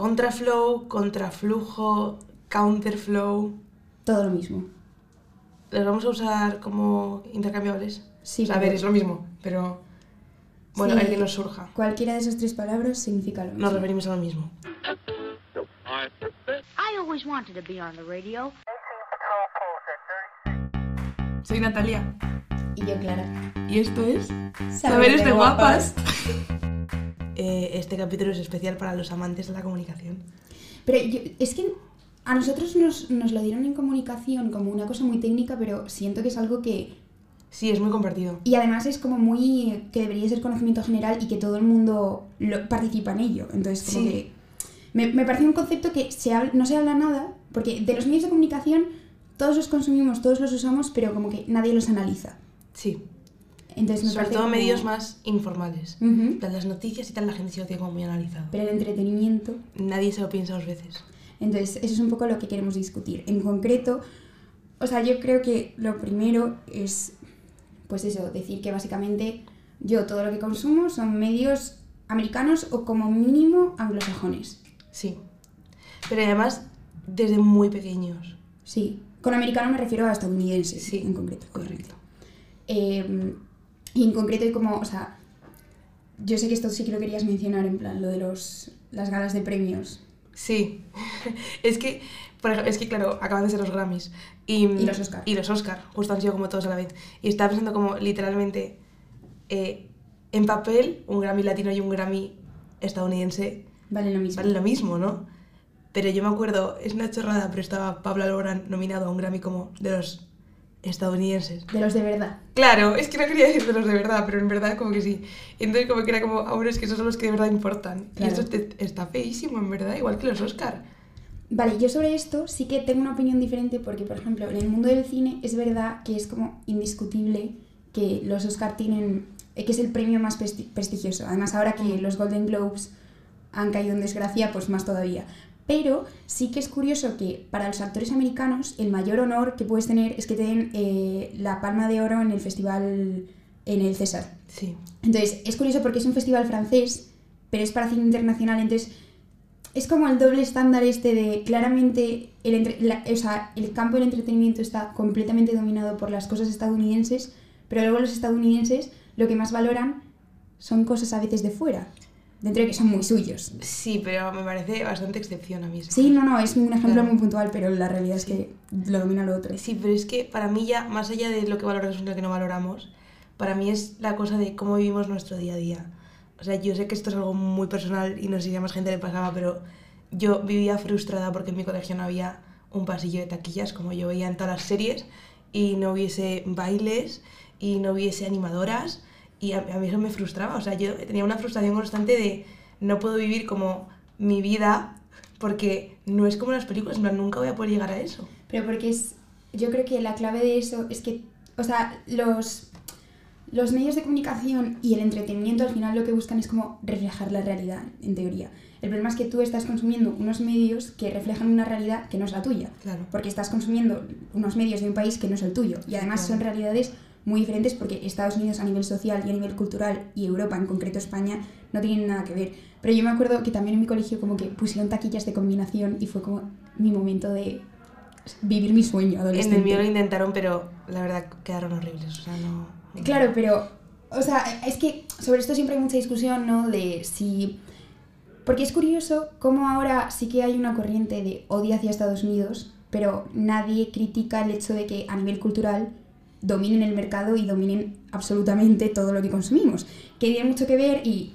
contraflow, contraflujo, counterflow. Todo lo mismo. ¿Los vamos a usar como intercambiables? Sí, O sea, a ver, es lo mismo, pero bueno, Sí. el que nos surja. Cualquiera de esas tres palabras significa lo mismo. Nos referimos a lo mismo. I always wanted to be on the radio. Soy Natalia Y yo, Clara. y esto es Saberes de guapas. Eh, este capítulo es especial para los amantes de la comunicación. Pero yo- es que a nosotros nos, nos lo dieron en comunicación como una cosa muy técnica, pero siento que es algo que... Sí, es muy compartido. Y además es como muy... que debería ser conocimiento general y que todo el mundo lo- participa en ello. Entonces, como Sí. que... Me, me parece un concepto que se no se habla nada, porque de los medios de comunicación todos los consumimos, todos los usamos, pero como que nadie los analiza. Sí, Entonces me sobre todo como- medios más informales. Plan, Las noticias y tal, la gente se lo tiene como muy analizado. Pero el entretenimiento Nadie se lo piensa dos veces. Entonces, eso es un poco lo que queremos discutir. En concreto, o sea, yo creo que lo primero es, pues eso, decir que básicamente yo todo lo que consumo son medios americanos o como mínimo anglosajones. Sí. Pero además, desde muy pequeños. Sí. Con americano me refiero a estadounidense, Sí, en concreto. correcto. Eh, y en concreto hay como, o sea, yo sé que esto sí que lo querías mencionar, en plan, lo de los, las galas de premios. Sí. es que, por ejemplo, es que claro, acaban de ser los Grammys. Y, Y los Oscar. Y los Oscar, justo han sido como todos a la vez. Y estaba pensando como literalmente, eh, en papel, un Grammy latino y un Grammy estadounidense Vale lo mismo. valen lo mismo, ¿no? Pero yo me acuerdo, es una chorrada, pero estaba Pablo Alborán nominado a un Grammy como de los estadounidenses. De los de verdad. Claro, es que no quería decir de los de verdad, pero en verdad como que sí. Entonces como que era como, ahora es que esos son los que de verdad importan. Claro. Y esto está feísimo, en verdad, igual que los Oscar. Vale, yo sobre esto sí que tengo una opinión diferente porque, por ejemplo, en el mundo del cine es verdad que es como indiscutible que los Oscar tienen, eh, que es el premio más presti- prestigioso. Además, ahora que los Golden Globes han caído en desgracia, pues más todavía. Pero sí que es curioso que para los actores americanos el mayor honor que puedes tener es que te den eh, la palma de oro en el festival, en el César. Sí. Entonces, es curioso porque es un festival francés, pero es para cine internacional, entonces es como el doble estándar este de claramente el, entre- la- o sea, el campo del entretenimiento está completamente dominado por las cosas estadounidenses, pero luego los estadounidenses lo que más valoran son cosas a veces de fuera, dentro de que son muy suyos. Sí, pero me parece bastante excepción a mí. Sí, no, no, es un ejemplo Claro. muy puntual, pero la realidad es que lo domina lo otro. Sí, pero es que para mí ya, más allá de lo que valoramos y lo que no valoramos, para mí es la cosa de cómo vivimos nuestro día a día. O sea, yo sé que esto es algo muy personal y no sé si a más gente le pasaba, pero yo vivía frustrada porque en mi colegio no había un pasillo de taquillas como yo veía en todas las series y no hubiese bailes y no hubiese animadoras y a, a mí eso me frustraba. O sea, yo tenía una frustración constante de no puedo vivir como mi vida porque no es como las películas, en plan, nunca voy a poder llegar a eso. Pero porque es. Yo creo que la clave de eso es que. O sea, los. Los medios de comunicación y el entretenimiento al final lo que buscan es como reflejar la realidad, en teoría. El problema es que tú estás consumiendo unos medios que reflejan una realidad que no es la tuya. Claro. Porque estás consumiendo unos medios de un país que no es el tuyo. Y además Claro. son realidades muy diferentes porque Estados Unidos a nivel social y a nivel cultural y Europa, en concreto España, no tienen nada que ver. Pero yo me acuerdo que también en mi colegio como que pusieron taquillas de combinación y fue como mi momento de vivir mi sueño En adolescente. el mío lo intentaron, pero la verdad quedaron horribles. O sea, no- Claro, pero, o sea, es que sobre esto siempre hay mucha discusión, ¿no? De si... Porque es curioso cómo ahora sí que hay una corriente de odio hacia Estados Unidos, pero nadie critica el hecho de que a nivel cultural dominen el mercado y dominen absolutamente todo lo que consumimos. Que tiene mucho que ver y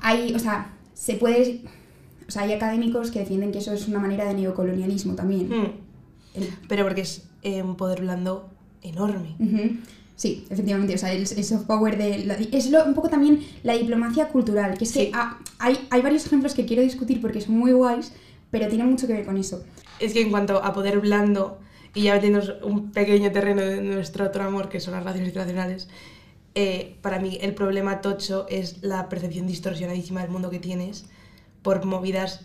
hay, o sea, se puede... O sea, hay académicos que defienden que eso es una manera de neocolonialismo también. Hmm, El- Pero porque es eh, un poder blando enorme. Sí, efectivamente, o sea, el, el soft power de... la- es lo- un poco también la diplomacia cultural, que es que ah, hay, hay varios ejemplos que quiero discutir porque son muy guays, pero tienen mucho que ver con eso. Es que en cuanto a poder blando, y ya metiéndonos un pequeño terreno de nuestro otro amor, que son las relaciones internacionales, eh, para mí el problema tocho es la percepción distorsionadísima del mundo que tienes por movidas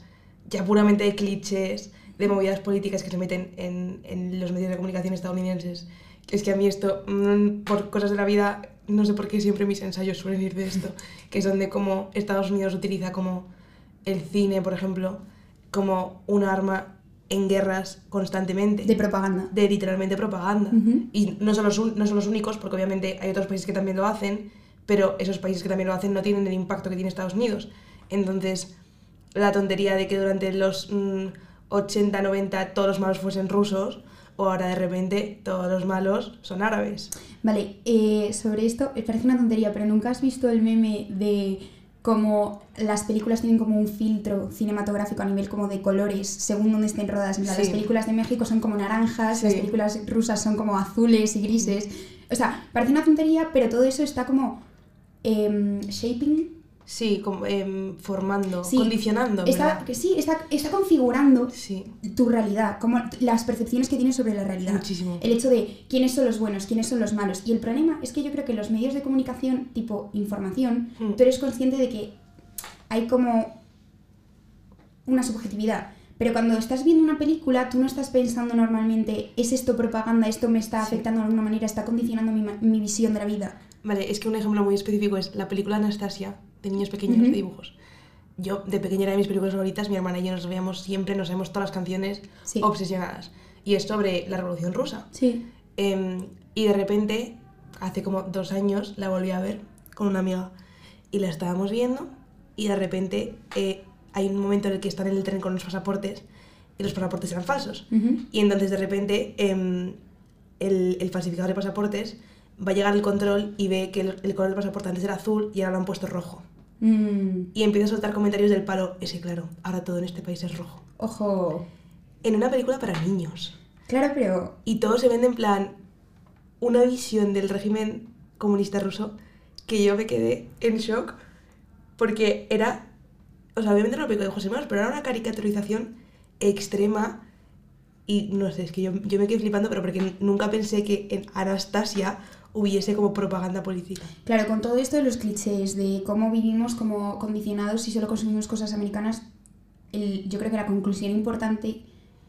ya puramente de clichés, de movidas políticas que se meten en, en los medios de comunicación estadounidenses. Es que a mí esto, mm, por cosas de la vida, no sé por qué siempre mis ensayos suelen ir de esto, que son de cómo Estados Unidos utiliza como el cine, por ejemplo, como un arma en guerras constantemente. De propaganda. de literalmente propaganda. Y no son, los, no son los únicos, porque obviamente hay otros países que también lo hacen, pero esos países que también lo hacen no tienen el impacto que tiene Estados Unidos. Entonces, la tontería de que durante los mm, 80, 90 todos los malos fuesen rusos, o ahora de repente todos los malos son árabes. Vale, eh, sobre esto, eh, parece una tontería, pero ¿nunca has visto el meme de cómo las películas tienen como un filtro cinematográfico a nivel como de colores según donde estén rodadas? En plan, Sí. Las películas de México son como naranjas, las películas rusas son como azules y grises. O sea, parece una tontería, pero todo eso está como em, shaping. Sí, como, em, formando, Sí, condicionando. Está, que sí, está, está configurando Sí, tu realidad, como las percepciones que tienes sobre la realidad. muchísimo. El hecho de quiénes son los buenos, quiénes son los malos. Y el problema es que yo creo que los medios de comunicación, tipo información, Hmm. tú eres consciente de que hay como una subjetividad. Pero cuando estás viendo una película, tú no estás pensando normalmente, ¿es esto propaganda? ¿Esto me está Sí. afectando de alguna manera? ¿Está condicionando mi, mi visión de la vida? Vale, es que un ejemplo muy específico es la película Anastasia, de niños pequeños, Ujú. de dibujos. Yo, de pequeña, era de mis películas favoritas, mi hermana y yo nos veíamos siempre, nos sabemos todas las canciones Sí. obsesionadas. Y es sobre la Revolución Rusa. Sí. Em, y de repente, hace como dos años, la volví a ver con una amiga. Y la estábamos viendo y de repente eh, hay un momento en el que están en el tren con los pasaportes y los pasaportes eran falsos. Ujú. Y entonces de repente em, el, el falsificador de pasaportes va a llegar al control y ve que el, el color del pasaporte antes era azul y ahora lo han puesto rojo. Mm, Y empieza a soltar comentarios del palo, ese claro, ahora todo en este país es rojo. ojo. En una película para niños. Claro, pero... Y todo se vende en plan una visión del régimen comunista ruso que yo me quedé en shock porque era, o sea, obviamente no una película de José Manos, pero era una caricaturización extrema y no sé, es que yo, yo me quedé flipando, pero porque nunca pensé que en Anastasia hubiese como propaganda política. Claro, con todo esto de los clichés, de cómo vivimos como condicionados y solo consumimos cosas americanas, el- yo creo que la conclusión importante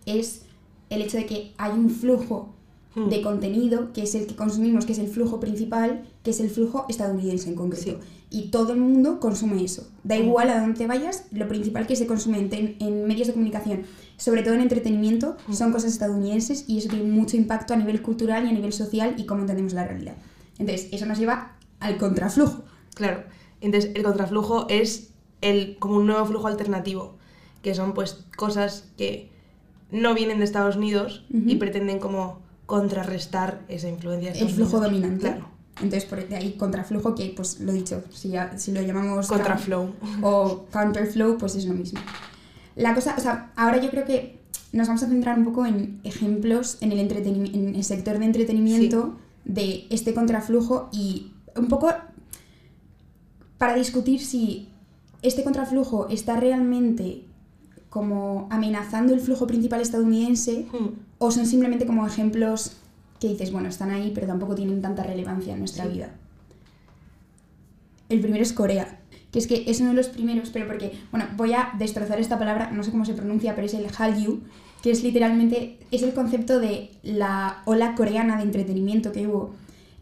es el hecho de que hay un flujo Hmm. de contenido, que es el que consumimos, que es el flujo principal, que es el flujo estadounidense en concreto. Y todo el mundo consume eso. Da Hmm. igual a dónde vayas, lo principal que se consume en, en medios de comunicación, sobre todo en entretenimiento, Hmm. son cosas estadounidenses y eso tiene mucho impacto a nivel cultural y a nivel social y cómo entendemos la realidad. Entonces, eso nos lleva al contraflujo. Claro. Entonces, el contraflujo es el, como un nuevo flujo alternativo, que son pues cosas que no vienen de Estados Unidos y pretenden como contrarrestar esa influencia. el flujo Unidos. dominante. Claro. Entonces, por de ahí contraflujo, que pues lo dicho, si, ya- si lo llamamos Contraflow. o counterflow, pues es lo mismo. La cosa, o sea, ahora yo creo que nos vamos a centrar un poco en ejemplos en el, en el sector de entretenimiento de este contraflujo y un poco para discutir si este contraflujo está realmente como amenazando el flujo principal estadounidense Hmm. o son simplemente como ejemplos que dices, bueno, están ahí, pero tampoco tienen tanta relevancia en nuestra Sí. vida. El primero es Corea, que es que es uno de los primeros, pero porque, bueno, voy a destrozar esta palabra, no sé cómo se pronuncia, pero es el Hallyu, que es literalmente, es el concepto de la ola coreana de entretenimiento que hubo,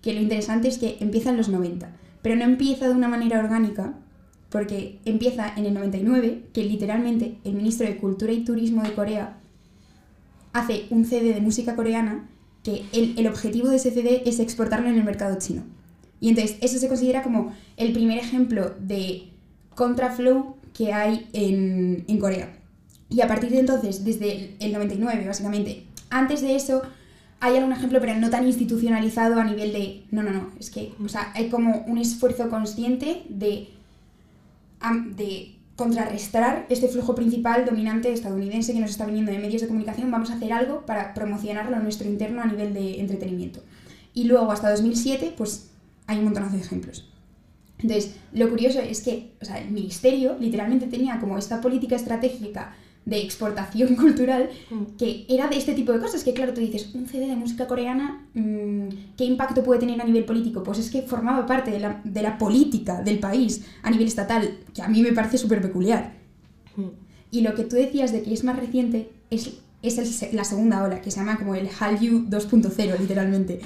que lo interesante es que empieza en los 90, pero no empieza de una manera orgánica, porque empieza en el 99, que literalmente el ministro de Cultura y Turismo de Corea hace un CD de música coreana que el, el objetivo de ese CD es exportarlo en el mercado chino. Y entonces eso se considera como el primer ejemplo de contraflow que hay en, en Corea. Y a partir de entonces, desde el, el 99 básicamente, antes de eso hay algún ejemplo, pero no tan institucionalizado a nivel de, no, no, no, es que, o sea, hay como un esfuerzo consciente de, de contrarrestar este flujo principal dominante estadounidense que nos está viniendo de medios de comunicación, vamos a hacer algo para promocionarlo en nuestro interno a nivel de entretenimiento. Y luego hasta 2007, pues hay un montonazo de ejemplos. Entonces, lo curioso es que o sea, el ministerio literalmente tenía como esta política estratégica de exportación cultural Hmm. que era de este tipo de cosas, que claro, tú dices, un CD de música coreana, mm, ¿qué impacto puede tener a nivel político? Pues es que formaba parte de la, de la política del país a nivel estatal, que a mí me parece súper peculiar. Hmm. Y lo que tú decías de que es más reciente es, es el la segunda ola, que se llama como el Hallyu 2.0, literalmente.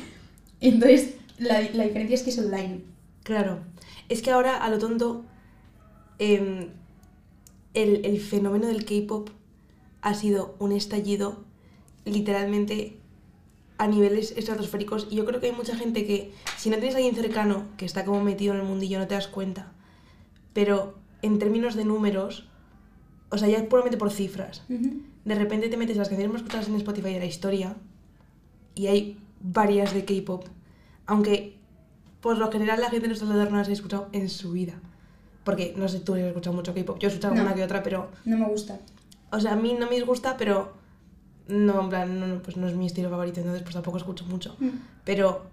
Entonces, la, la diferencia es que es online. Claro. Es que ahora, a lo tonto, em, el, el fenómeno del K-pop ha sido un estallido literalmente a niveles estratosféricos y yo creo que hay mucha gente que si no tienes a alguien cercano que está como metido en el mundillo no te das cuenta. Pero en términos de números, o sea, ya puramente por cifras, de repente te metes las canciones más escuchadas en Spotify de la historia y hay varias de K-pop, aunque por lo general la gente de nuestro alrededor no las ha escuchado en su vida. Porque no sé, tú has escuchado mucho K-pop, yo he escuchado No. una que otra, pero, No me gusta. o sea, a mí no me disgusta, pero no, en plan, no, no, pues no es mi estilo favorito, entonces pues tampoco escucho mucho. Mm. Pero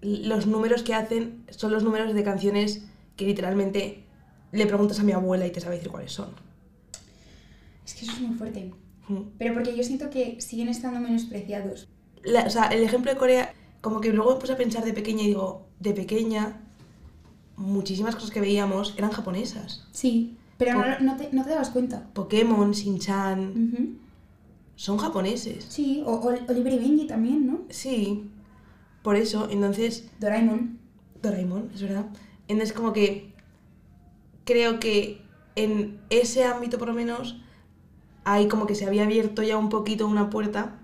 los números que hacen son los números de canciones que literalmente le preguntas a mi abuela y te sabe decir cuáles son. Es que eso es muy fuerte. Mm. Pero porque yo siento que siguen estando menospreciados. La- o sea, el ejemplo de Corea, como que luego me puse a pensar de pequeña y digo, de pequeña, muchísimas cosas que veíamos eran japonesas. Sí, pero no, no te, no te dabas cuenta. Pokémon, Shin-Chan, son japoneses. Sí, o, o Oliver y Benji también, ¿no? Sí, por eso, entonces, Doraemon. Doraemon, es verdad. Entonces, como que creo que en ese ámbito, por lo menos, hay como que se había abierto ya un poquito una puerta,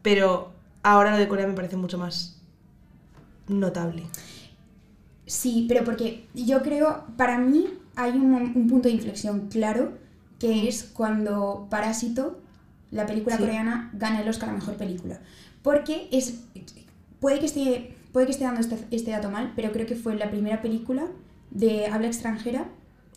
pero ahora lo de Corea me parece mucho más notable. Sí, pero porque yo creo, para mí hay un, un punto de inflexión claro, que es cuando Parásito, la película Sí. coreana, gana el Oscar a Mejor Película. Porque es... Puede que esté, puede que esté dando este, este dato mal, pero creo que fue la primera película de habla extranjera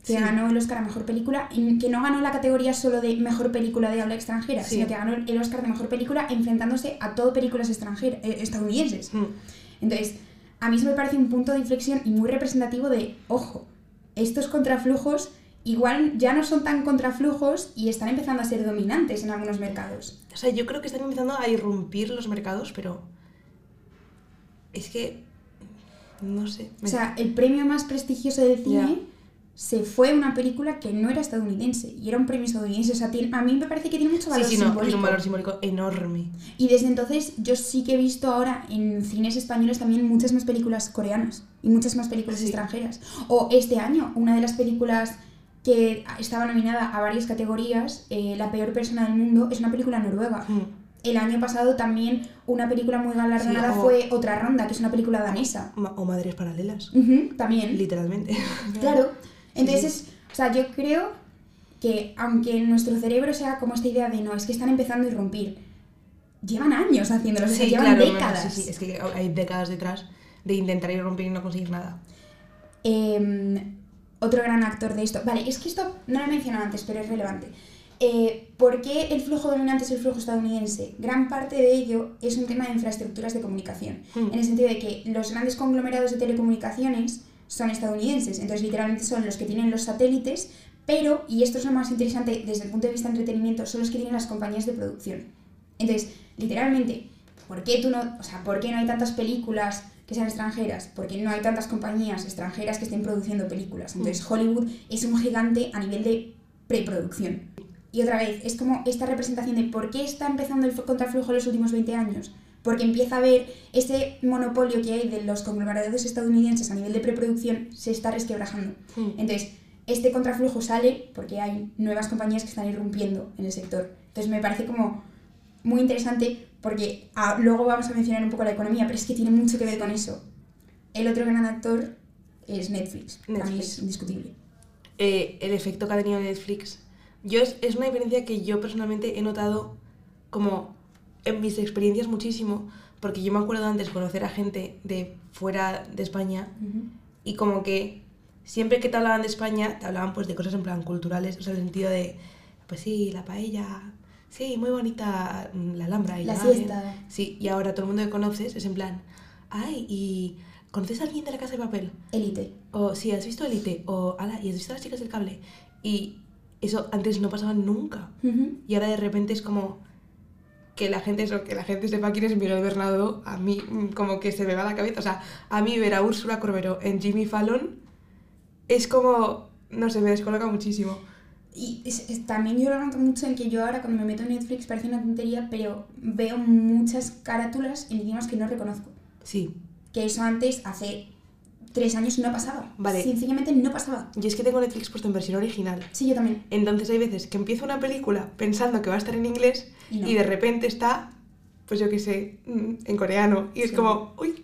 que Sí. ganó el Oscar a Mejor Película, que no ganó la categoría solo de Mejor Película de habla extranjera, Sí. sino que ganó el Oscar de Mejor Película enfrentándose a todo películas extranjeras, eh, estadounidenses. Mm. Entonces, a mí eso me parece un punto de inflexión y muy representativo de, ojo, estos contraflujos igual ya no son tan contraflujos y están empezando a ser dominantes en algunos mercados. O sea, yo creo que están empezando a irrumpir los mercados, pero es que no sé. O sea, el premio más prestigioso del cine Ya. Se fue a una película que no era estadounidense y era un premio estadounidense. O sea, tiene- a mí me parece que tiene mucho sí, valor sí, no, simbólico. es un valor simbólico enorme. Y desde entonces yo sí que he visto ahora en cines españoles también muchas más películas coreanas y muchas más películas Sí. extranjeras. O este año, una de las películas que estaba nominada a varias categorías, eh, La peor persona del mundo, es una película noruega. Mm. El año pasado también una película muy galardonada Sí, o- fue Otra Ronda, que es una película danesa. O madres paralelas, también. literalmente. Claro. Entonces, o sea, yo creo que aunque nuestro cerebro sea como esta idea de no, es que están empezando a irrumpir, llevan años haciéndolo, o sea, Sí, llevan claro, no, décadas. sí, sí, es que hay décadas detrás de intentar irrumpir y no conseguir nada. Eh, otro gran actor de esto. Vale, es que esto no lo he mencionado antes, pero es relevante. Eh, ¿Por qué el flujo dominante es el flujo estadounidense? Gran parte de ello es un tema de infraestructuras de comunicación. Mm. En el sentido de que los grandes conglomerados de telecomunicaciones son estadounidenses, entonces literalmente son los que tienen los satélites, pero, y esto es lo más interesante desde el punto de vista de entretenimiento, son los que tienen las compañías de producción. Entonces, literalmente, ¿por qué tú no, o sea, por qué no hay tantas películas que sean extranjeras? Porque no hay tantas compañías extranjeras que estén produciendo películas. Entonces, Hollywood es un gigante a nivel de preproducción. Y otra vez, es como esta representación de por qué está empezando el contraflujo en los últimos 20 años. Porque empieza a haber ese monopolio que hay de los conglomerados estadounidenses a nivel de preproducción se está resquebrajando. Mm. Entonces, este contraflujo sale porque hay nuevas compañías que están irrumpiendo en el sector. Entonces, me parece como muy interesante porque ah, luego vamos a mencionar un poco la economía, pero es que tiene mucho que ver con eso. El otro gran actor es Netflix. Netflix. es indiscutible. eh, el efecto que ha tenido Netflix. Yo es, es una diferencia que yo personalmente he notado como en mis experiencias muchísimo, porque yo me acuerdo antes conocer a gente de fuera de España y como que siempre que te hablaban de España, te hablaban pues de cosas en plan culturales, o sea, el sentido de, pues sí, la paella, sí, muy bonita mm, la Alhambra y La imagen". siesta. Sí, y ahora todo el mundo que conoces es en plan, ay, ¿y conoces a alguien de la casa de papel? Élite. O si has visto Elite, o ala, y has visto a las chicas del cable. Y eso antes no pasaba nunca. Y ahora de repente es como que la gente, eso, que la gente sepa quién es Miguel Bernardo, a mí mm, como que se me va la cabeza. O sea, a mí ver a Úrsula Corberó en Jimmy Fallon es como, no sé, me descoloca muchísimo. Y es- es- también yo lo noto mucho en que yo ahora cuando me meto en Netflix parece una tontería, pero veo muchas carátulas en idiomas que no reconozco. Sí, Que eso antes, hace tres años no pasaba. Vale. Sencillamente no pasaba. Yo es que tengo Netflix puesto en versión original. Sí, yo también. Entonces hay veces que empiezo una película pensando que va a estar en inglés Y no. y de repente está, pues yo qué sé, mm, en coreano. Y es como, uy,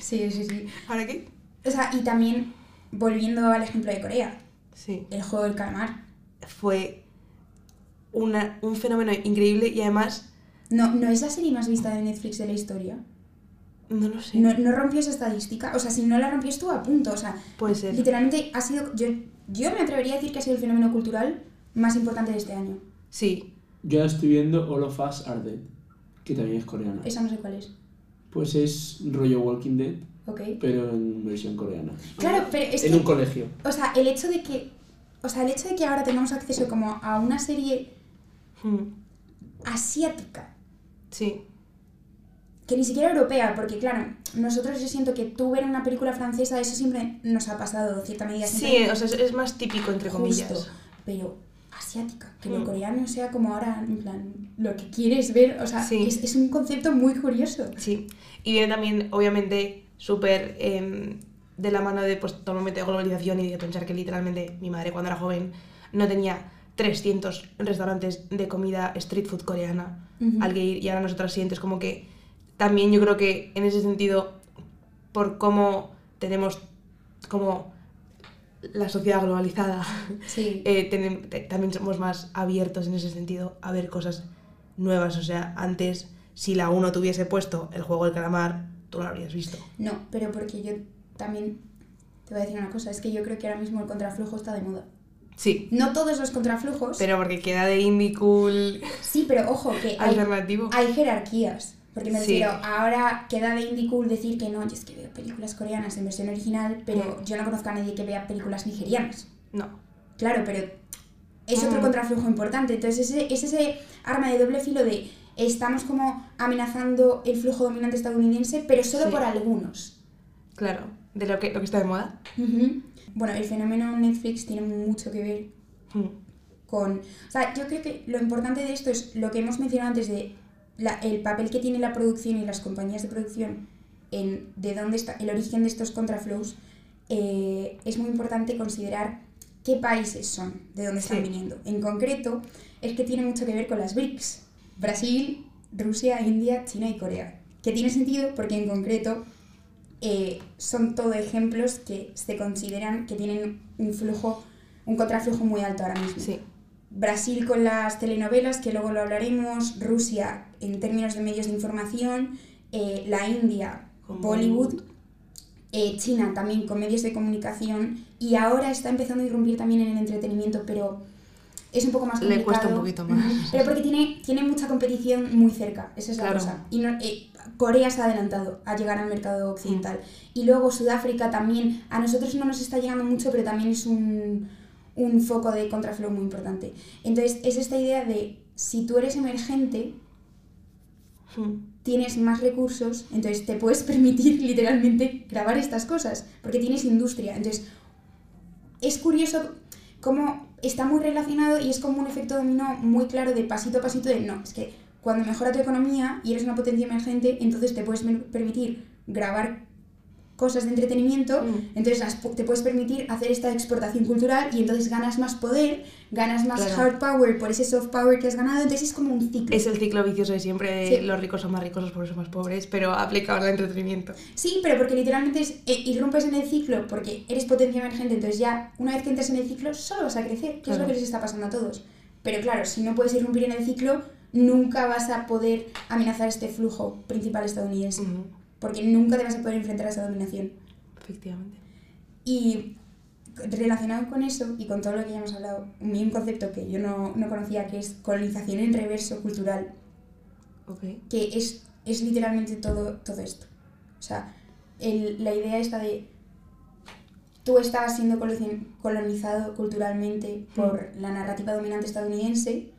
Sí, sí, sí. ¿ahora qué? O sea, y también, volviendo al ejemplo de Corea, Sí. el juego del calamar. Fue una- un fenómeno increíble y además, No, no es la serie más vista de Netflix de la historia. No lo sé, No, no rompió esa estadística. O sea, si no la rompió estuvo a punto. O sea, puede ser. literalmente ha sido. Yo, yo me atrevería a decir que ha sido el fenómeno cultural más importante de este año. Sí, Yo ahora estoy viendo All of Us Are Dead, que también es coreana. Esa no sé cuál es. Pues es rollo Walking Dead, Ok. pero en versión coreana. Claro, pero es en que. un colegio. O sea, el hecho de que. O sea, el hecho de que ahora tengamos acceso como a una serie Mm, asiática, sí, que ni siquiera europea, porque claro, nosotros yo siento que tú ver una película francesa, eso siempre nos ha pasado en cierta medida. sí, o sea, es, más típico entre comillas. justo, pero asiática, que Mm. lo coreano sea como ahora, en plan, lo que quieres ver, o sea, Sí. es, es un concepto muy curioso. Sí, y viene también, obviamente, súper em, de la mano de pues, todo el momento de globalización y de pensar que literalmente mi madre cuando era joven no tenía 300 restaurantes de comida street food coreana al que ir y ahora nosotras sientes como que también yo creo que en ese sentido, por cómo tenemos como la sociedad globalizada, Sí. eh, te- también somos más abiertos en ese sentido a ver cosas nuevas. O sea, antes, si la 1 tuviese puesto el juego del calamar, tú no lo habrías visto. No, pero porque yo también te voy a decir una cosa, es que yo creo que ahora mismo el contraflujo está de moda. Sí, No todos los contraflujos, pero porque queda de indie cool sí, pero ojo, que hay, alternativo. hay jerarquías. Porque me Sí. refiero, ahora queda de indie cool decir que no, yo es que veo películas coreanas en versión original, pero Mm. yo no conozco a nadie que vea películas nigerianas. No. Claro, pero es otro Mm. contraflujo importante. Entonces ese, es ese arma de doble filo de estamos como amenazando el flujo dominante estadounidense, pero solo Sí. por algunos. Claro, de lo que, lo que está de moda. Bueno, el fenómeno Netflix tiene mucho que ver Mm. con... O sea, yo creo que lo importante de esto es lo que hemos mencionado antes de la- el papel que tiene la producción y las compañías de producción en de dónde está el origen de estos contraflows. eh, es muy importante considerar qué países son, de dónde están Sí. viniendo. En concreto, es que tiene mucho que ver con las BRICS. Brasil, Rusia, India, China y Corea. Que tiene sentido porque en concreto eh, son todo ejemplos que se consideran que tienen un flujo, un contraflujo muy alto ahora mismo. Sí, Brasil con las telenovelas, que luego lo hablaremos, Rusia en términos de medios de información, eh, la India, Bollywood, eh, China también con medios de comunicación y ahora está empezando a irrumpir también en el entretenimiento, pero es un poco más Le complicado. cuesta un poquito más. Pero porque tiene, tiene mucha competición muy cerca, esa es la Claro. cosa. Y no- eh, Corea se ha adelantado a llegar al mercado occidental. Y luego Sudáfrica también, a nosotros no nos está llegando mucho, pero también es un, un foco de contraflow muy importante. Entonces, es esta idea de si tú eres emergente, Mm. tienes más recursos, entonces te puedes permitir literalmente grabar estas cosas, porque tienes industria. Entonces, es curioso cómo está muy relacionado y es como un efecto dominó muy claro de pasito a pasito de no, es que cuando mejora tu economía y eres una potencia emergente, entonces te puedes permitir grabar cosas de entretenimiento, Mm. entonces las te puedes permitir hacer esta exportación cultural y entonces ganas más poder, ganas más Claro. hard power por ese soft power que has ganado, entonces es como un ciclo. Es el ciclo vicioso de siempre Sí. los ricos son más ricos, los pobres son más pobres, pero aplicado al entretenimiento. Sí, pero porque literalmente es, eh, irrumpes en el ciclo porque eres potencia emergente, entonces ya una vez que entras en el ciclo solo vas a crecer, que es Claro. lo que les está pasando a todos. Pero claro, si no puedes irrumpir en el ciclo, nunca vas a poder amenazar este flujo principal estadounidense, porque nunca te vas a poder enfrentar a esa dominación. Efectivamente. Y relacionado con eso y con todo lo que ya hemos hablado, un concepto que yo no, no conocía que es colonización en reverso cultural, Ok. que es, es literalmente todo, todo esto. O sea, el- la idea esta de tú estabas siendo coloni- colonizado culturalmente por la narrativa dominante estadounidense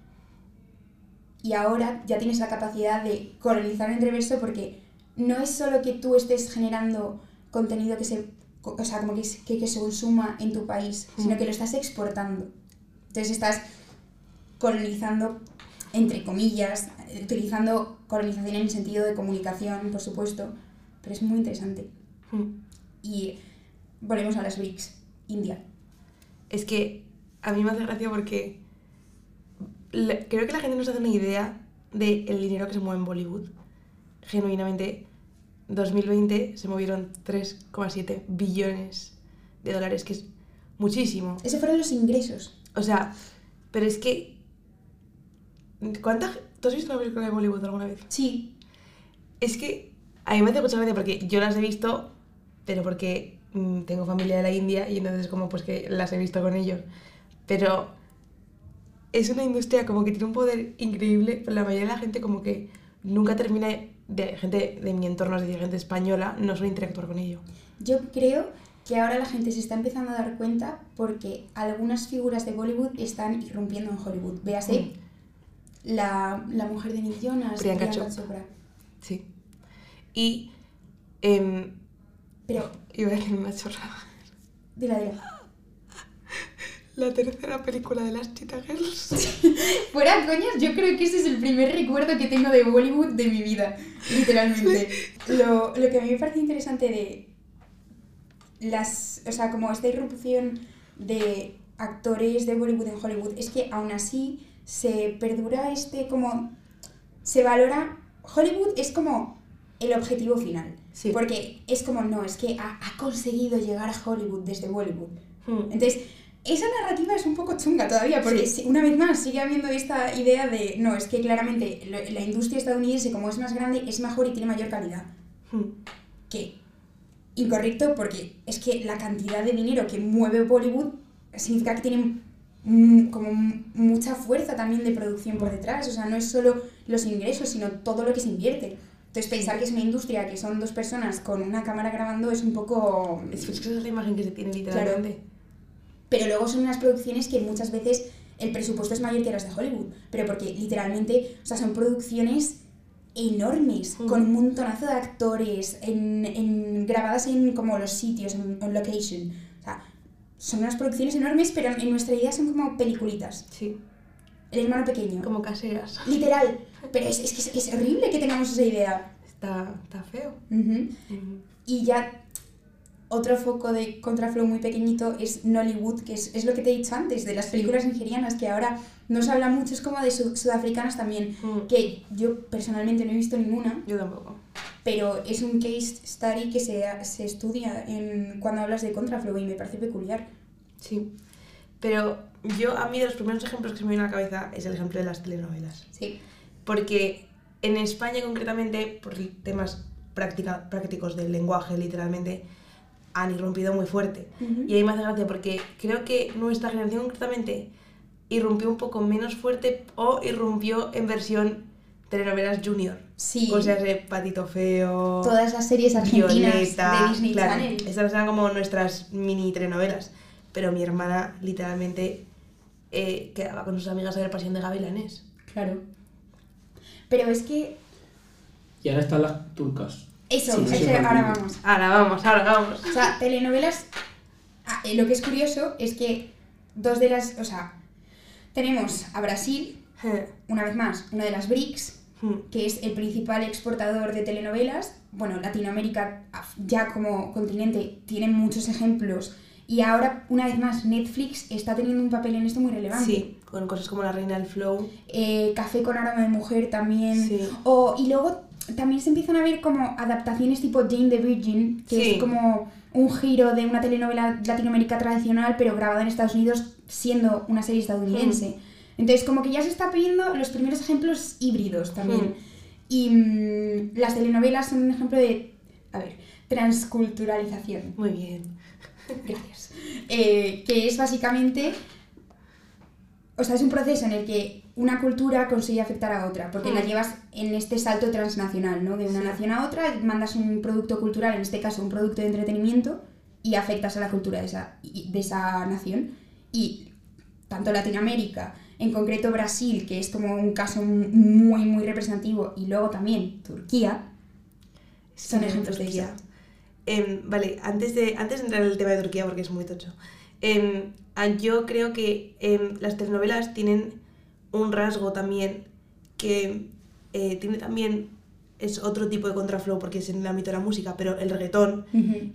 y ahora ya tienes la capacidad de colonizar en reverso porque no es solo que tú estés generando contenido que se, o sea, como que, que, que se consuma en tu país, sino Mm. que lo estás exportando. Entonces estás colonizando, entre comillas, utilizando colonización en el sentido de comunicación, por supuesto, pero es muy interesante. Mm. Y volvemos a las BRICS, India. Es que a mí me hace gracia porque creo que la gente no se hace una idea del dinero que se mueve en Bollywood. Genuinamente, 2020 se movieron 3,7 billones de dólares, que es muchísimo. Esos fueron los ingresos. O sea, pero es que... ¿Cuánta... ¿Tú has visto una película de Bollywood alguna vez? Sí, Es que a mí me hace mucha gracia porque yo las he visto, pero porque mm, tengo familia de la India y entonces como pues que las he visto con ellos. Pero es una industria como que tiene un poder increíble, pero la mayoría de la gente como que nunca termina de gente de mi entorno, es decir, gente española, no suele interactuar con ello. yo creo que ahora la gente se está empezando a dar cuenta porque algunas figuras de Bollywood están irrumpiendo en Hollywood. Véase la, la mujer de Nick Jonas, Priyanka. Chopra. Sí. Y em, Pero, iba a decir una chorrada. dila, dila. La tercera película de las Cheetah Girls. Fuera coñas, yo creo que ese es el primer recuerdo que tengo de Bollywood de mi vida, literalmente. Lo, lo que a mí me parece interesante de las, o sea, como esta irrupción de actores de Bollywood en Hollywood, es que aún así se perdura este como, se valora, Hollywood es como el objetivo final. Sí. Porque es como, no, es que ha, ha conseguido llegar a Hollywood desde Bollywood. Hmm. Entonces, esa narrativa es un poco chunga todavía, porque una vez más sigue habiendo esta idea de, no, es que claramente la industria estadounidense, como es más grande, es mejor y tiene mayor calidad. Hmm. Que incorrecto, porque es que la cantidad de dinero que mueve Bollywood significa que tienen mm, como mucha fuerza también de producción por detrás. O sea, no es solo los ingresos, sino todo lo que se invierte. Entonces, pensar que es una industria que son dos personas con una cámara grabando es un poco... Es que esa es la imagen que se tiene literalmente. Pero luego son unas producciones que muchas veces el presupuesto es mayor que las de Hollywood. Pero porque literalmente, o sea, son producciones enormes, Mm. con un montonazo de actores, en, en- grabadas en como los sitios, en, en location. O sea, son unas producciones enormes, pero en nuestra idea son como peliculitas. Sí, El hermano pequeño. como caseras. Literal. Pero es, es que es, es horrible que tengamos esa idea. Está, está feo. Ujú. Ujú. Y ya otro foco de contraflow muy pequeñito es Nollywood, que es, es lo que te he dicho antes, de las películas nigerianas, que ahora no se habla mucho, es como de sud- sudafricanas también, Mm. que yo personalmente no he visto ninguna, Yo tampoco. pero es un case study que se, se estudia en, cuando hablas de contraflow y me parece peculiar. Sí. Pero yo, a mí, de los primeros ejemplos que se me viene a la cabeza es el ejemplo de las telenovelas. Sí. Porque en España, concretamente, por temas práctica- prácticos del lenguaje, literalmente, han irrumpido muy fuerte. Ujú. Y ahí me hace gracia porque creo que nuestra generación, concretamente, irrumpió un poco menos fuerte o irrumpió en versión telenovelas junior. Sí. Cosas de Patito Feo. Todas las series argentinas Violeta, de Disney claro, Channel. Estas eran como nuestras mini telenovelas. Pero mi hermana literalmente eh, quedaba con sus amigas a ver Pasión de Gavilanes. Claro. Pero es que... Y ahora están las turcas. Eso, Sí, eso ahora vamos. Ahora vamos, ahora vamos. O sea, telenovelas. ah, eh, lo que es curioso es que dos de las. O sea, tenemos a Brasil, una vez más, una de las BRICS, que es el principal exportador de telenovelas. Bueno, Latinoamérica, ya como continente, tiene muchos ejemplos. Y ahora, una vez más, Netflix está teniendo un papel en esto muy relevante. Sí, con cosas como La Reina del Flow. Eh, Café con aroma de mujer también. Sí. O, y luego también se empiezan a ver como adaptaciones tipo Jane the Virgin, que Sí. es como un giro de una telenovela Latinoamérica tradicional, pero grabada en Estados Unidos siendo una serie estadounidense. Entonces, como que ya se está pidiendo los primeros ejemplos híbridos también. Hmm. Y mm, las telenovelas son un ejemplo de, a ver, transculturalización. Muy bien. Gracias. Eh, que es básicamente. O sea, es un proceso en el que una cultura consigue afectar a otra, porque la Mm. llevas en este salto transnacional, ¿no? De una Sí. nación a otra, mandas un producto cultural, en este caso un producto de entretenimiento, y afectas a la cultura de esa, de esa nación. Y tanto Latinoamérica, en concreto Brasil, que es como un caso muy, muy representativo, y luego también Turquía, son Sí, ejemplos de eso. Em, vale, antes de, antes de entrar en el tema de Turquía, porque es muy tocho, em, ah, yo creo que em, las telenovelas tienen un rasgo también que eh, tiene también es otro tipo de contraflow porque es en el ámbito de la música, pero el reggaetón,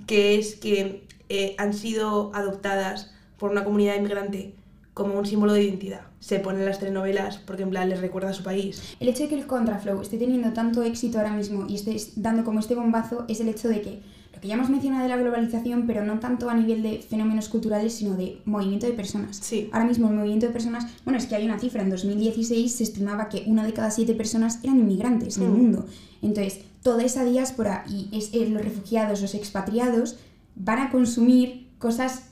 que es que eh, han sido adoptadas por una comunidad inmigrante como un símbolo de identidad. Se ponen en las telenovelas porque en plan les recuerda a su país. El hecho de que el contraflow esté teniendo tanto éxito ahora mismo y esté dando como este bombazo es el hecho de que lo que ya hemos mencionado de la globalización, pero no tanto a nivel de fenómenos culturales, sino de movimiento de personas. Sí. Ahora mismo el movimiento de personas, bueno, es que hay una cifra, en 2016 se estimaba que una de cada siete personas eran inmigrantes en el Mm. mundo. Entonces, toda esa diáspora y es, eh, los refugiados, los expatriados, van a consumir cosas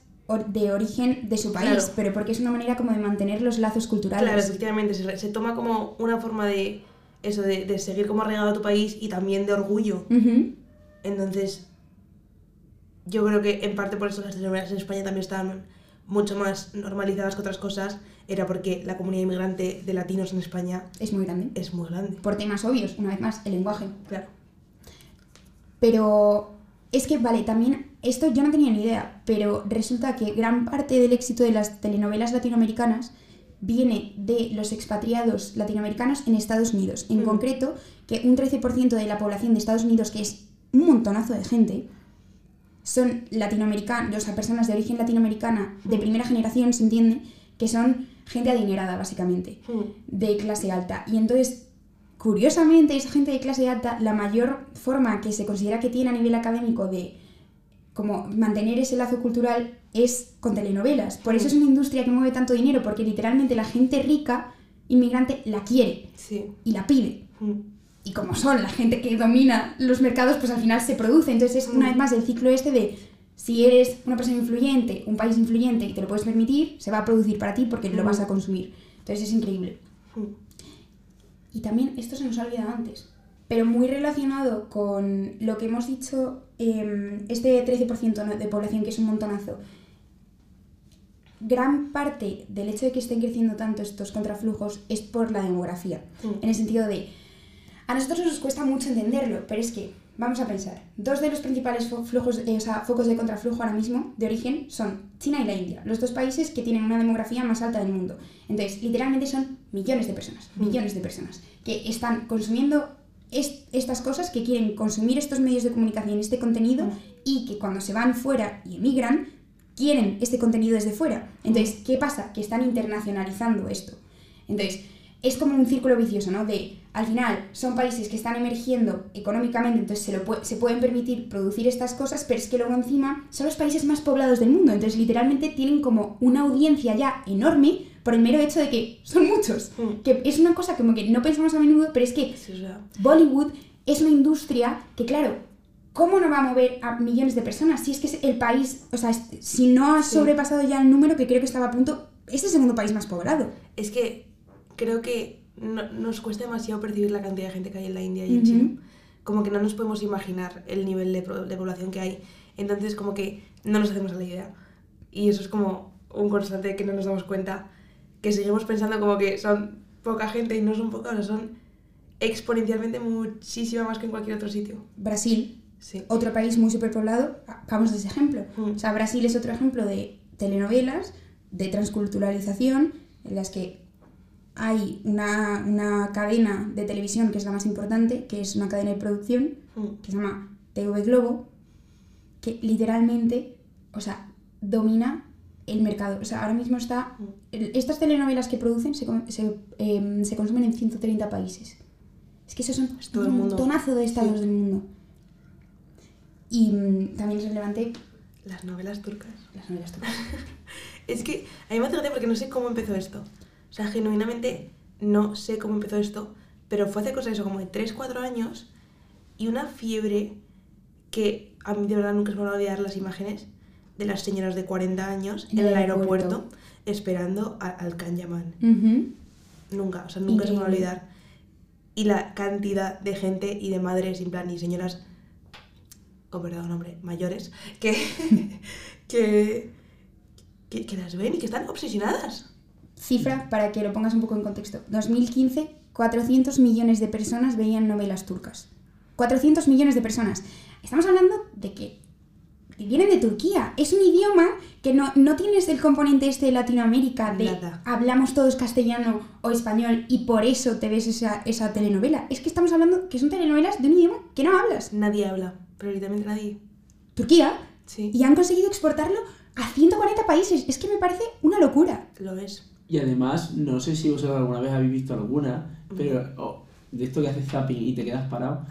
de origen de su país, Claro. pero porque es una manera como de mantener los lazos culturales. Claro, efectivamente, se, se toma como una forma de eso, de, de seguir como arraigado a tu país y también de orgullo. Ujú. Entonces, yo creo que en parte por eso las telenovelas en España también estaban mucho más normalizadas que otras cosas, era porque la comunidad inmigrante de latinos en España Es muy grande. es muy grande. por temas obvios, una vez más, el lenguaje. Claro. Pero es que, vale, también, esto yo no tenía ni idea, pero resulta que gran parte del éxito de las telenovelas latinoamericanas viene de los expatriados latinoamericanos en Estados Unidos. En Mm. concreto, que un 13% de la población de Estados Unidos, que es un montonazo de gente, son latinoamericanos, o sea, personas de origen latinoamericana de primera generación, se entiende, que son gente adinerada, básicamente Hmm. de clase alta. Y entonces, curiosamente, esa gente de clase alta, la mayor forma que se considera que tiene a nivel académico de como mantener ese lazo cultural es con telenovelas. Por eso es una industria que mueve tanto dinero, porque literalmente la gente rica, inmigrante, la quiere Sí. y la pide. Y como son la gente que domina los mercados, pues al final se produce. Entonces es una Mm. vez más el ciclo este de si eres una persona influyente, un país influyente y te lo puedes permitir, se va a producir para ti porque lo Mm. vas a consumir. Entonces es increíble. Hmm. Y también, esto se nos ha olvidado antes, pero muy relacionado con lo que hemos dicho, eh, este 13% ¿no? de población, que es un montonazo, gran parte del hecho de que estén creciendo tanto estos contraflujos es por la demografía. Mm. En el sentido de, a nosotros nos cuesta mucho entenderlo, pero es que, vamos a pensar, dos de los principales fo- flujos, eh, o sea, focos de contraflujo ahora mismo, de origen, son China y la India, los dos países que tienen una demografía más alta del mundo. Entonces, literalmente son millones de personas, Mm. millones de personas, que están consumiendo es- estas cosas, que quieren consumir estos medios de comunicación, este contenido, Mm. y que cuando se van fuera y emigran, quieren este contenido desde fuera. Entonces, ¿qué pasa? Que están internacionalizando esto. Entonces, es como un círculo vicioso, ¿no? De, al final, son países que están emergiendo económicamente, entonces se, lo pue- se pueden permitir producir estas cosas, pero es que luego encima son los países más poblados del mundo. Entonces, literalmente tienen como una audiencia ya enorme por el mero hecho de que son muchos. Mm. Que es una cosa como que no pensamos a menudo, pero es que Sí, Bollywood es una industria que, claro, ¿cómo no va a mover a millones de personas? Si es que es el país, o sea, si no ha Sí. sobrepasado ya el número que creo que estaba a punto, es el segundo país más poblado. es que creo que no- nos cuesta demasiado percibir la cantidad de gente que hay en la India y en Ujú. China. Como que no nos podemos imaginar el nivel de, de población que hay. Entonces, como que no nos hacemos a la idea. Y eso es como un constante que no nos damos cuenta. Que seguimos pensando como que son poca gente y no son poca, o sea, son exponencialmente muchísima más que en cualquier otro sitio. Brasil, Sí. otro país muy superpoblado, vamos a ese ejemplo. Mm. O sea, Brasil es otro ejemplo de telenovelas, de transculturalización, en las que hay una, una cadena de televisión que es la más importante, que es una cadena de producción, Mm. que se llama TV Globo, que literalmente, o sea, domina el mercado. O sea, ahora mismo está... el- Estas telenovelas que producen se, se, em, se consumen en 130 países. Es que esos son Es todo el un mundo. montonazo de estados Sí. del mundo. Y mm, también es relevante Las novelas turcas. las novelas turcas. Es que a mí me hace gracia porque no sé cómo empezó esto. O sea, genuinamente no sé cómo empezó esto, pero fue hace cosas eso, como de 3, 4 años y una fiebre que a mí de verdad nunca se me van a olvidar las imágenes de las señoras de 40 años en el aeropuerto, esperando a- al Kanyaman. Ujú. Nunca, o sea, nunca se me va a Increíble. olvidar. Y la cantidad de gente y de madres, en plan, y señoras, con perdón, hombre, mayores, que, que, que, que las ven y que están obsesionadas. Cifra para que lo pongas un poco en contexto. 2015, 400 millones de personas veían novelas turcas. 400 millones de personas. Estamos hablando de que vienen de Turquía. Es un idioma que no, no tienes el componente este de Latinoamérica, de Nada. hablamos todos castellano o español y por eso te ves esa, esa telenovela. Es que estamos hablando que son telenovelas de un idioma que no hablas. Nadie habla, pero literalmente nadie. Turquía. Sí, Y han conseguido exportarlo a 140 países. Es que me parece una locura. lo es. Y además, no sé si vosotros alguna vez habéis visto alguna, pero oh, de esto que haces zapping y te quedas parado,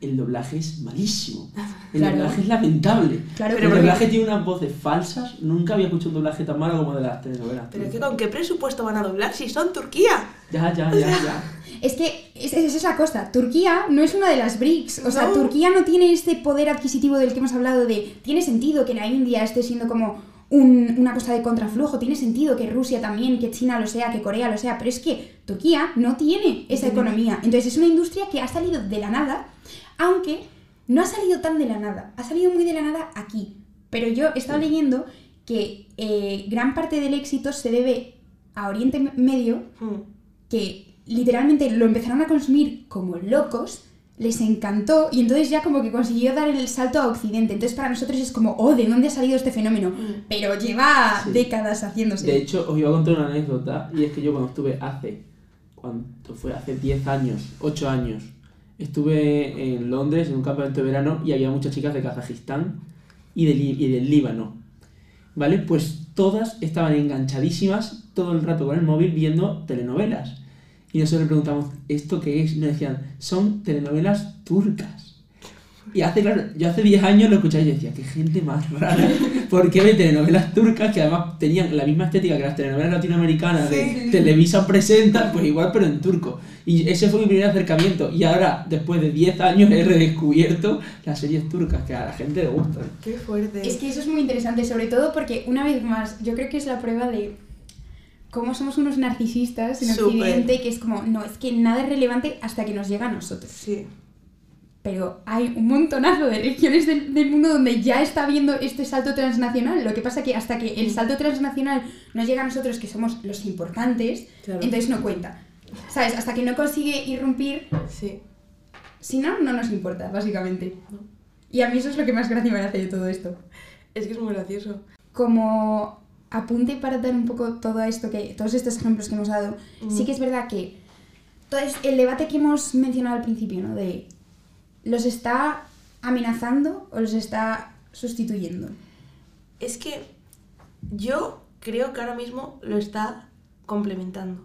el doblaje es malísimo. El Claro. doblaje es lamentable. Claro, el pero porque- doblaje tiene unas voces falsas. Nunca había escuchado un doblaje tan malo como de las telenovelas. Pero es que con qué presupuesto van a doblar si son Turquía. Ya, ya, ya, ya. Es que es, es esa cosa. Turquía no es una de las BRICS. O sea. Turquía no tiene este poder adquisitivo del que hemos hablado de... Tiene sentido que la India esté siendo como un- una cosa de contraflujo. Tiene sentido que Rusia también, que China lo sea, que Corea lo sea. Pero es que Turquía no tiene esa economía. Entonces es una industria que ha salido de la nada, aunque no ha salido tan de la nada. Ha salido muy de la nada aquí. Pero yo he estado leyendo que eh, gran parte del éxito se debe a Oriente Medio Hmm. que literalmente lo empezaron a consumir como locos, les encantó y entonces ya como que consiguió dar el salto a Occidente. Entonces para nosotros es como, oh, ¿de dónde ha salido este fenómeno? Mm. Pero lleva Sí. décadas haciéndose. De hecho, os iba a contar una anécdota, y es que yo cuando estuve hace, ¿cuánto fue? Hace 10 años, 8 años, estuve en Londres en un campamento de verano y había muchas chicas de Kazajistán y, de Lí- y del Líbano. ¿Vale? Pues todas estaban enganchadísimas todo el rato con el móvil viendo telenovelas. Y nosotros le preguntamos, ¿esto qué es? Y nos decían, son telenovelas turcas. Y hace, claro, yo hace 10 años lo escuchaba y yo decía, qué gente más rara. Porque ve telenovelas turcas que además tenían la misma estética que las telenovelas latinoamericanas de Televisa Presenta, pues igual pero en turco. Y ese fue mi primer acercamiento. Y ahora, después de 10 años, he redescubierto las series turcas que a la gente le gustan. Qué fuerte. Es que eso es muy interesante, sobre todo porque, una vez más, yo creo que es la prueba de cómo somos unos narcisistas en Súper. Occidente, que es como, no, es que nada es relevante hasta que nos llega a nosotros. Sí. Pero hay un montonazo de regiones del, del mundo donde ya está habiendo este salto transnacional. Lo que pasa que hasta que el salto transnacional nos llega a nosotros, que somos los importantes, Claro. entonces no cuenta. ¿Sabes? Hasta que no consigue irrumpir, Sí. si no, no nos importa, básicamente. No. Y a mí eso es lo que más gracia me hace de todo esto. Es que es muy gracioso. Como apunte para dar un poco todo esto que todos estos ejemplos que hemos dado, sí que es verdad que todo es- el debate que hemos mencionado al principio, ¿no? De los está amenazando o los está sustituyendo. Es que yo creo que ahora mismo lo está complementando.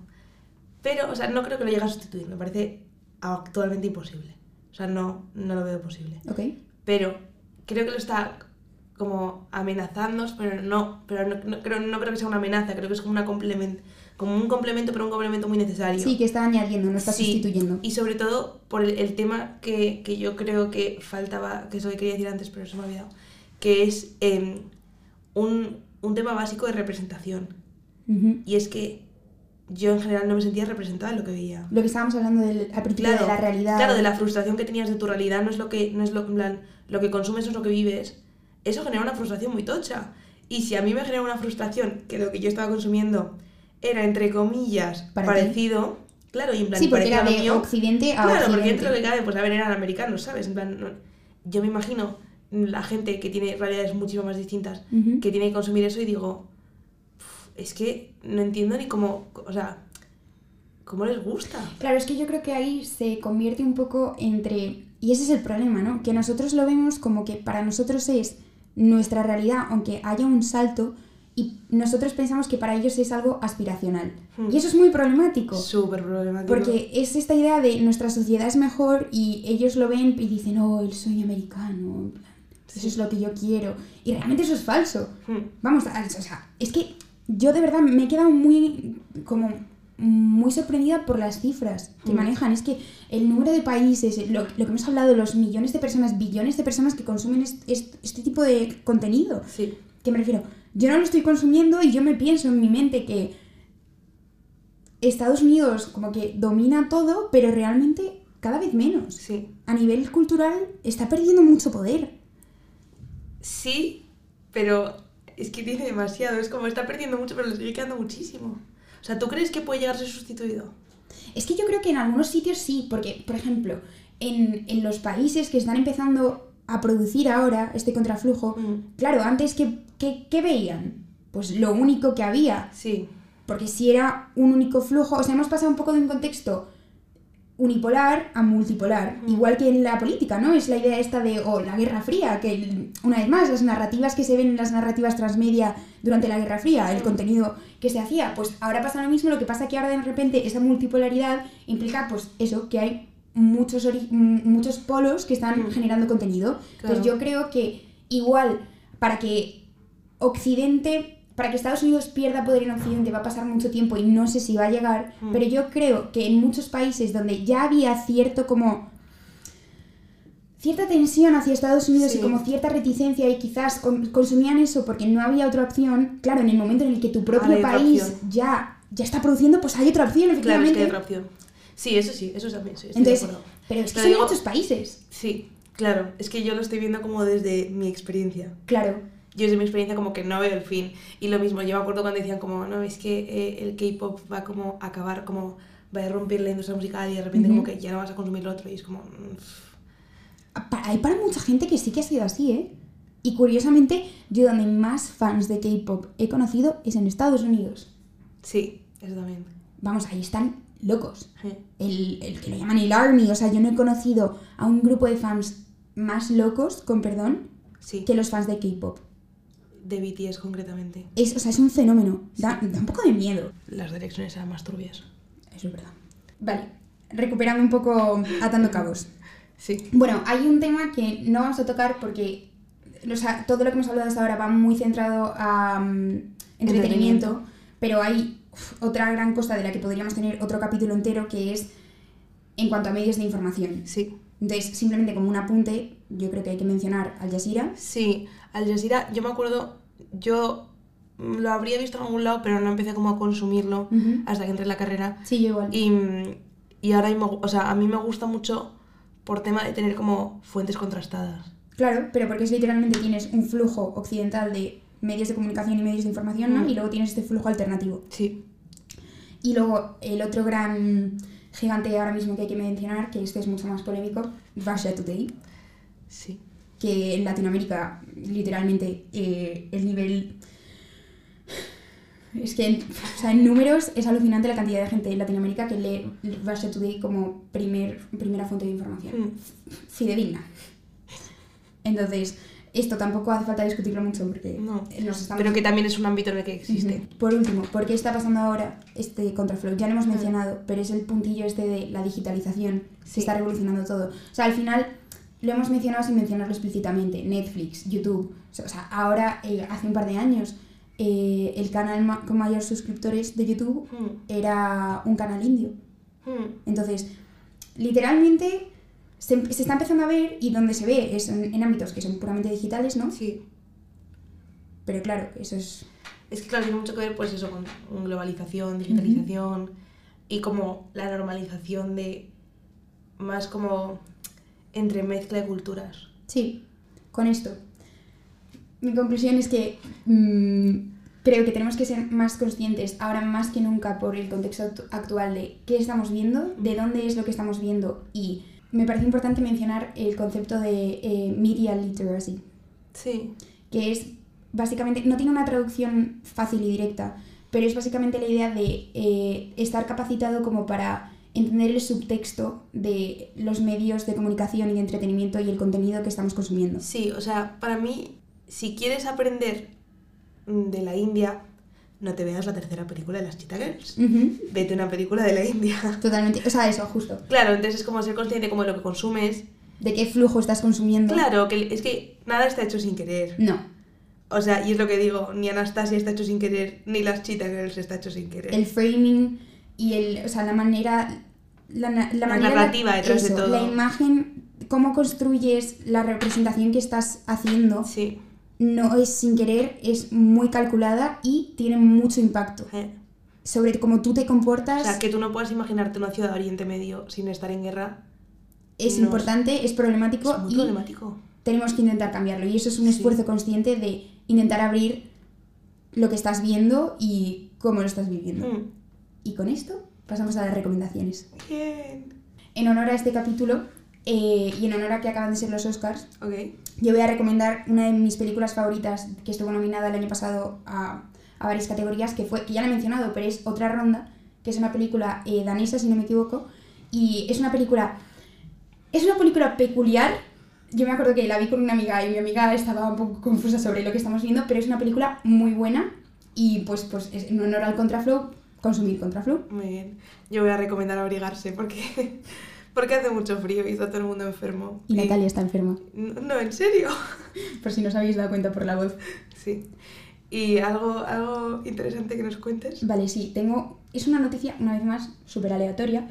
Pero, o sea, no creo que lo llegue a sustituir. Me parece actualmente imposible. O sea, no, no lo veo posible. ¿Ok? Pero creo que lo está como amenazando, pero no, pero no, no creo, no creo que sea una amenaza, creo que es como, una complement, como un complemento, pero un complemento muy necesario. Sí, que está añadiendo, no está Sí, sustituyendo. Y sobre todo por el, el tema que, que yo creo que faltaba, que es lo que quería decir antes, pero se me ha olvidado, que es em, un, un tema básico de representación. Ujú. Y es que yo en general no me sentía representada en lo que veía. Lo que estábamos hablando del, al principio Claro, de la realidad. claro, de la frustración que tenías de tu realidad, no es lo que, no es lo, en plan, lo que consumes no es lo que vives. Eso genera una frustración muy tocha. Y si a mí me genera una frustración que lo que yo estaba consumiendo era, entre comillas, ti. parecido, claro, y en plan, Sí, porque parecido era de mío, Occidente a Claro, porque dentro de cabe, pues a ver, eran americanos, ¿sabes? En plan, no- yo me imagino la gente que tiene realidades muchísimo más distintas, que tiene que consumir eso y digo, "Uf, es que no entiendo ni cómo, o sea, cómo les gusta. Claro, es que yo creo que ahí se convierte un poco entre... Y ese es el problema, ¿no? Que nosotros lo vemos como que para nosotros es nuestra realidad, aunque haya un salto, y nosotros pensamos que para ellos es algo aspiracional. Hmm. Y eso es muy problemático. Súper problemático. Porque es esta idea de nuestra sociedad es mejor y ellos lo ven y dicen, oh, el sueño americano, plan, eso Sí. es lo que yo quiero. Y realmente eso es falso. Hmm. Vamos, a- o sea, es que yo de verdad me he quedado muy, como, muy sorprendida por las cifras que Mm. manejan. Es que el número de países, lo, lo que hemos hablado, los millones de personas, billones de personas que consumen est- est- este tipo de contenido. Sí, Que me refiero, yo no lo estoy consumiendo y yo me pienso en mi mente que Estados Unidos como que domina todo, pero realmente cada vez menos. sí. A nivel cultural está perdiendo mucho poder. Sí, pero es que tiene demasiado. Es como está perdiendo mucho, pero le sigue quedando muchísimo. O sea, ¿tú crees que puede llegar a ser sustituido? Es que yo creo que en algunos sitios sí, porque, por ejemplo, en, en los países que están empezando a producir ahora este contraflujo, Mm. claro, antes que, que, ¿qué veían? Pues lo único que había. Sí, Porque si era un único flujo, o sea, hemos pasado un poco de un contexto unipolar a multipolar, Mm. igual que en la política, ¿no? Es la idea esta de, o la Guerra Fría, que una vez más, las narrativas que se ven en las narrativas transmedia durante la Guerra Fría, el Mm. contenido que se hacía, pues ahora pasa lo mismo, lo que pasa que ahora de repente esa multipolaridad implica, pues eso, que hay muchos, ori- m- muchos polos que están Mm. generando contenido. Entonces Claro. yo creo que igual, para que Occidente, para que Estados Unidos pierda poder en Occidente va a pasar mucho tiempo y no sé si va a llegar, Mm. pero yo creo que en muchos países donde ya había cierto como cierta tensión hacia Estados Unidos Sí. y como cierta reticencia y quizás con- consumían eso porque no había otra opción, claro, en el momento en el que tu propio hay país ya, ya está produciendo, pues hay otra opción, claro, es efectivamente. que hay otra opción. Sí, eso sí, eso también, sí, estoy Entonces, de acuerdo. pero es que Pero son digo- muchos países. Sí, claro, es que yo lo estoy viendo como desde mi experiencia. Claro. Yo desde mi experiencia como que no veo el fin. Y lo mismo, yo me acuerdo cuando decían como, no, es que eh, el K-pop va como a acabar, como va a romper la industria musical y de repente como que ya no vas a consumir lo otro y es como... mm, pff. Pa- Hay para mucha gente que sí que ha sido así, ¿eh? Y curiosamente, yo donde más fans de K-pop he conocido es en Estados Unidos. Sí, eso también. Vamos, ahí están locos. Sí. El, el que lo llaman el Army, o sea, yo no he conocido a un grupo de fans más locos, con perdón, Sí, que los fans de K-pop. De BTS concretamente. Es, o sea, es un fenómeno. Da, da un poco de miedo. Las direcciones eran más turbias. Eso es verdad. Vale, recuperando un poco, atando cabos. Sí. Bueno, hay un tema que no vamos a tocar porque o sea, todo lo que hemos hablado hasta ahora va muy centrado a mm, entretenimiento, Entretenimiento. pero hay uf, otra gran cosa de la que podríamos tener otro capítulo entero que es en cuanto a medios de información. Sí. Entonces, simplemente como un apunte, yo creo que hay que mencionar Al Jazeera. Sí, Al Jazeera, yo me acuerdo, yo lo habría visto en algún lado, pero no empecé como a consumirlo hasta que entré en la carrera. Sí, yo igual. Y, y ahora o sea, a mí me gusta mucho por tema de tener como fuentes contrastadas. Claro, pero porque es literalmente tienes un flujo occidental de medios de comunicación y medios de información, ¿no? Mm. Y luego tienes este flujo alternativo. Sí. Y luego el otro gran gigante ahora mismo que hay que mencionar, que este es mucho más polémico, Russia Today, Sí. Que en Latinoamérica literalmente eh, el nivel... Es que o sea, en números es alucinante la cantidad de gente en Latinoamérica que lee Russia Today como primer, primera fuente de información. Mm. Fidedigna. Entonces, esto tampoco hace falta discutirlo mucho porque No. nos estamos... Pero que también es un ámbito en el que existe. Ujú. Por último, ¿por qué está pasando ahora este contraflow? Ya lo hemos mencionado, pero es el puntillo este de la digitalización que Sí. está revolucionando todo. O sea, al final lo hemos mencionado sin mencionarlo explícitamente. Netflix, YouTube. O sea, ahora, eh, hace un par de años, eh, el canal ma- con mayor suscriptores de YouTube Mm. era un canal indio. Mm. Entonces, literalmente se, se está empezando a ver y donde se ve es en, en ámbitos que son puramente digitales, ¿no? Sí. Pero claro, eso es... Es que claro, tiene mucho que ver pues eso con globalización, digitalización y como la normalización de más como entremezcla de culturas. Sí, con esto. Mi conclusión es que mm, creo que tenemos que ser más conscientes ahora más que nunca por el contexto actu- actual de qué estamos viendo, de dónde es lo que estamos viendo y me parece importante mencionar el concepto de eh, media literacy, Sí. que es básicamente, no tiene una traducción fácil y directa, pero es básicamente la idea de eh, estar capacitado como para entender el subtexto de los medios de comunicación y de entretenimiento y el contenido que estamos consumiendo. Sí, o sea, para mí, si quieres aprender de la India, no te veas la tercera película de las Cheetah Girls. Ujú, Vete a una película de la India. Totalmente, o sea, eso, justo. Claro, entonces es como ser consciente como de lo que consumes. ¿De qué flujo estás consumiendo? Claro, que es que nada está hecho sin querer. No, O sea, y es lo que digo, ni Anastasia está hecho sin querer, ni las Cheetah Girls está hecho sin querer. el framing y el, o sea, la manera... La, la La manera narrativa detrás de eso, todo. La imagen, cómo construyes la representación que estás haciendo, Sí. no es sin querer, es muy calculada y tiene mucho impacto eh. sobre cómo tú te comportas. O sea, que tú no puedas imaginarte una ciudad de Oriente Medio sin estar en guerra. es no importante, es problemático Es muy y problemático. tenemos que intentar cambiarlo. Y eso es un Sí. esfuerzo consciente de intentar abrir lo que estás viendo y cómo lo estás viviendo. Mm. Y con esto pasamos a las recomendaciones. Bien. En honor a este capítulo, eh, y en honor a que acaban de ser los Oscars, Ok. yo voy a recomendar una de mis películas favoritas que estuvo nominada el año pasado a, a varias categorías, que fue, que ya la he mencionado, pero es Otra Ronda, que es una película eh, danesa, si no me equivoco, y es una película, es una película peculiar. Yo me acuerdo que la vi con una amiga y mi amiga estaba un poco confusa sobre lo que estamos viendo, pero es una película muy buena y pues, pues es en honor al Contraflow, consumir Contraflow. Muy bien. Yo voy a recomendar abrigarse porque, porque hace mucho frío y está todo el mundo enfermo. Y Natalia está enferma, No, no, en serio. por si no os habéis dado cuenta por la voz. Sí. ¿Y algo, algo interesante que nos cuentes? Vale, sí, tengo. Es una noticia, una vez más, súper aleatoria,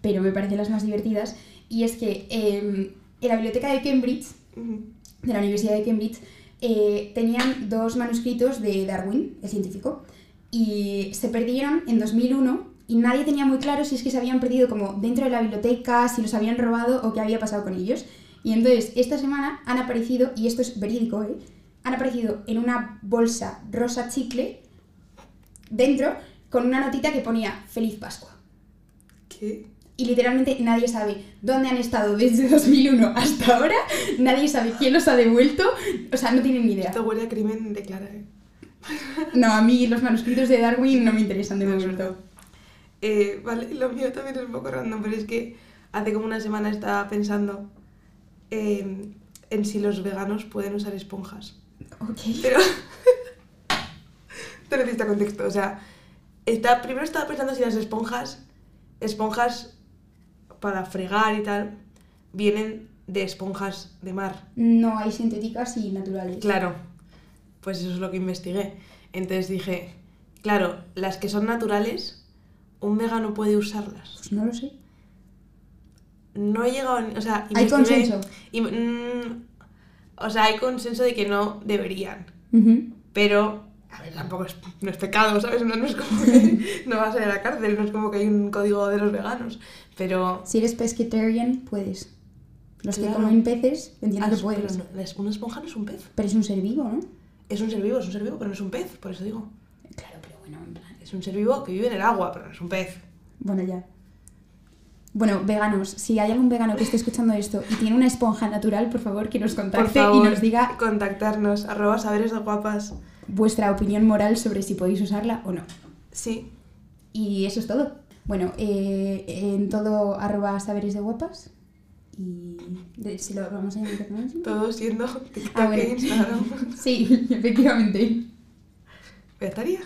pero me parecen las más divertidas. Y es que eh, en la biblioteca de Cambridge, de la Universidad de Cambridge, eh, tenían dos manuscritos de Darwin, el científico, y se perdieron en 2001 y nadie tenía muy claro si es que se habían perdido como dentro de la biblioteca, si los habían robado o qué había pasado con ellos. Y entonces esta semana han aparecido, y esto es verídico, ¿eh? han aparecido en una bolsa rosa chicle dentro con una notita que ponía Feliz Pascua. ¿Qué? Y literalmente nadie sabe dónde han estado desde 2001 hasta ahora, nadie sabe quién los ha devuelto, o sea, no tienen ni idea. Esto huele a crimen de Clara, ¿eh? No, a mí los manuscritos de Darwin no me interesan de momento. Eh, vale, lo mío también es un poco random, pero es que hace como una semana estaba pensando en, en si los veganos pueden usar esponjas. Ok. Pero. Te necesita contexto. O sea, está, primero estaba pensando si las esponjas, esponjas para fregar y tal, vienen de esponjas de mar. No hay sintéticas y naturales. Claro, pues eso es lo que investigué. Entonces dije, claro, las que son naturales, un vegano puede usarlas. Pues no lo sé. No he llegado, a- o sea, Hay consenso. y, mm, o sea, hay consenso de que no deberían. Pero, a ver, tampoco es, no es pecado, ¿sabes? No, no es como que no vas a ir a la cárcel, no es como que hay un código de los veganos. Pero. Si eres pescatarian, puedes. Los que comen peces, entiendo Ah, que pero puedes. no, una esponja no es un pez. Pero es un ser vivo, ¿no? Es un ser vivo, es un ser vivo, pero no es un pez, por eso digo. Claro, pero bueno, en plan. Es un ser vivo que vive en el agua, pero no es un pez. Bueno, ya. Bueno, veganos, si hay algún vegano que esté escuchando esto y tiene una esponja natural, por favor, que nos Por contacte favor, y nos diga contactarnos, arroba saberes de guapas. vuestra opinión moral sobre si podéis usarla o no. Sí, Y eso es todo. Bueno, eh, en todo arroba saberes de guapas. Y de- si lo vamos a llamar ¿cómo es? todo siendo TikTok Ah, bueno. e Instagram. Sí, efectivamente. Ya estaría.